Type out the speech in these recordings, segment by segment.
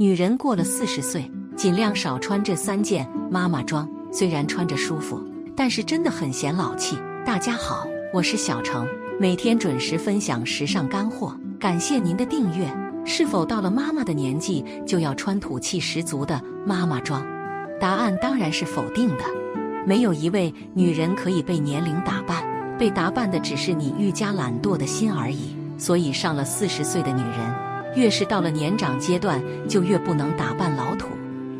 女人过了四十岁，尽量少穿这三件妈妈装。虽然穿着舒服，但是真的很显老气。大家好，我是小程，每天准时分享时尚干货。感谢您的订阅。是否到了妈妈的年纪就要穿土气十足的妈妈装？答案当然是否定的。没有一位女人可以被年龄打扮，被打扮的只是你愈加懒惰的心而已。所以，上了四十岁的女人。越是到了年长阶段，就越不能打扮老土。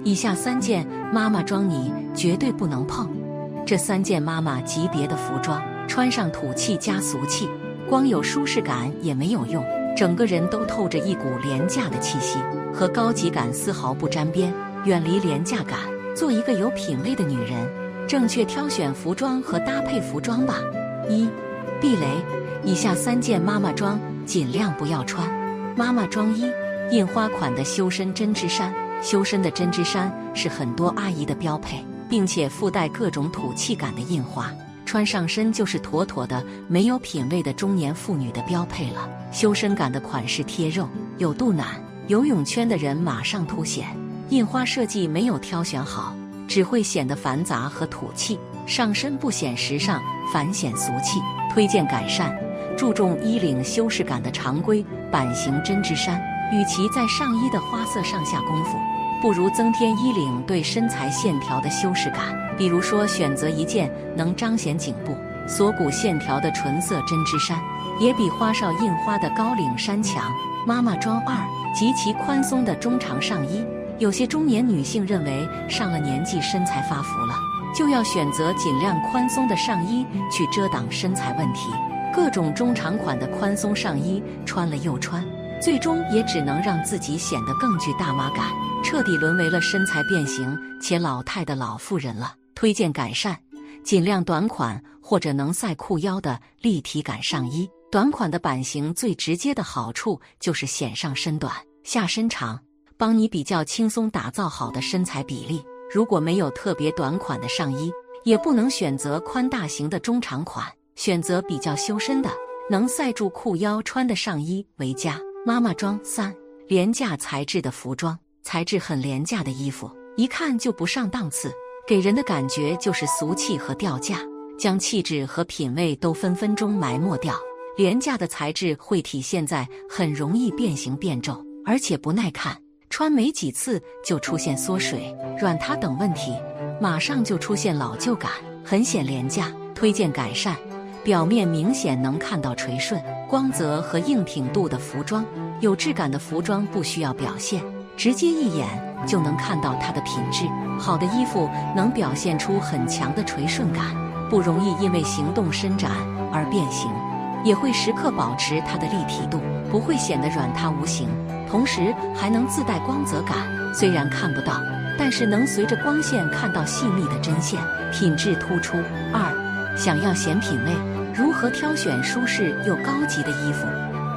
以下三件妈妈装你绝对不能碰。这三件妈妈级别的服装，穿上土气加俗气，光有舒适感也没有用，整个人都透着一股廉价的气息，和高级感丝毫不沾边。远离廉价感，做一个有品位的女人。正确挑选服装和搭配服装吧。一，避雷。以下三件妈妈装尽量不要穿。妈妈装一印花款的修身针织衫，修身的针织衫是很多阿姨的标配，并且附带各种土气感的印花，穿上身就是妥妥的没有品位的中年妇女的标配了。修身感的款式贴肉，有肚腩、游泳圈的人马上凸显。印花设计没有挑选好，只会显得繁杂和土气，上身不显时尚，反显俗气。推荐改善。注重衣领修饰感的常规版型针织衫，与其在上衣的花色上下功夫，不如增添衣领对身材线条的修饰感。比如说，选择一件能彰显颈部、锁骨线条的纯色针织衫，也比花哨印花的高领衫强。妈妈装二，极其宽松的中长上衣。有些中年女性认为上了年纪身材发福了，就要选择尽量宽松的上衣去遮挡身材问题。各种中长款的宽松上衣穿了又穿，最终也只能让自己显得更具大妈感，彻底沦为了身材变形且老态的老妇人了。推荐改善，尽量短款或者能塞裤腰的立体感上衣。短款的版型最直接的好处就是显上身短，下身长，帮你比较轻松打造好的身材比例。如果没有特别短款的上衣，也不能选择宽大型的中长款。选择比较修身的、能塞住裤腰穿的上衣为佳。妈妈装三，廉价材质的服装，材质很廉价的衣服，一看就不上档次，给人的感觉就是俗气和掉价，将气质和品味都分分钟埋没掉。廉价的材质会体现在很容易变形变皱，而且不耐看，穿没几次就出现缩水、软塌等问题，马上就出现老旧感，很显廉价。推荐改善。表面明显能看到垂顺、光泽和硬挺度的服装，有质感的服装不需要表现，直接一眼就能看到它的品质。好的衣服能表现出很强的垂顺感，不容易因为行动伸展而变形，也会时刻保持它的立体度，不会显得软塌无形，同时还能自带光泽感。虽然看不到，但是能随着光线看到细密的针线，品质突出。二，想要显品味。如何挑选舒适又高级的衣服？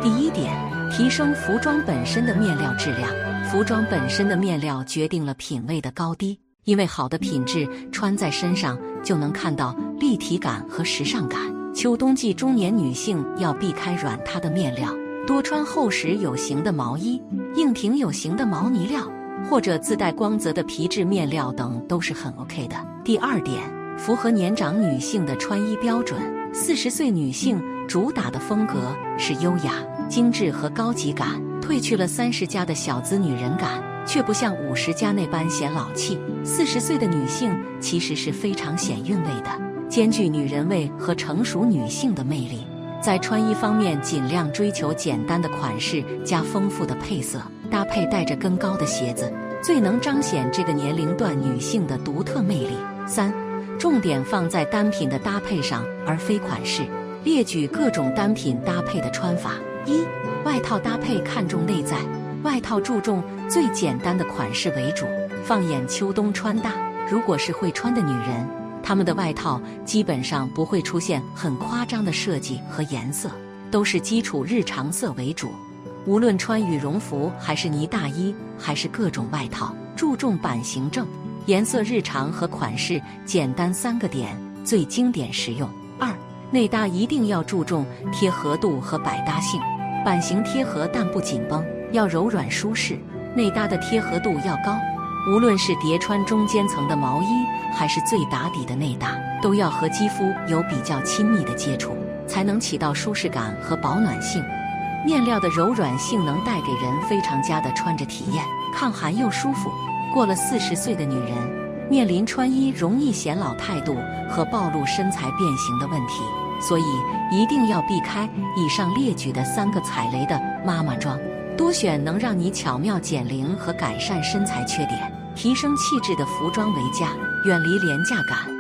第一点，提升服装本身的面料质量。服装本身的面料决定了品味的高低，因为好的品质穿在身上就能看到立体感和时尚感。秋冬季中年女性要避开软塌的面料，多穿厚实有型的毛衣、硬挺有型的毛呢料，或者自带光泽的皮质面料等都是很 OK 的。第二点，符合年长女性的穿衣标准。四十岁女性主打的风格是优雅、精致和高级感，褪去了三十加的小资女人感，却不像五十加那般显老气。四十岁的女性其实是非常显韵味的，兼具女人味和成熟女性的魅力。在穿衣方面，尽量追求简单的款式加丰富的配色，搭配带着跟高的鞋子，最能彰显这个年龄段女性的独特魅力。三。重点放在单品的搭配上，而非款式。列举各种单品搭配的穿法：一、外套搭配看重内在，外套注重最简单的款式为主。放眼秋冬穿搭，如果是会穿的女人，她们的外套基本上不会出现很夸张的设计和颜色，都是基础日常色为主。无论穿羽绒服还是呢大衣，还是各种外套，注重版型正、颜色日常和款式简单三个点最经典实用。二内搭一定要注重贴合度和百搭性，版型贴合但不紧绷，要柔软舒适。内搭的贴合度要高，无论是叠穿中间层的毛衣，还是最打底的内搭，都要和肌肤有比较亲密的接触，才能起到舒适感和保暖性。面料的柔软性能带给人非常佳的穿着体验，抗寒又舒服。过了四十岁的女人，面临穿衣容易显老态度和暴露身材变形的问题，所以一定要避开以上列举的三个踩雷的妈妈装，多选能让你巧妙减龄和改善身材缺点、提升气质的服装为佳，远离廉价感。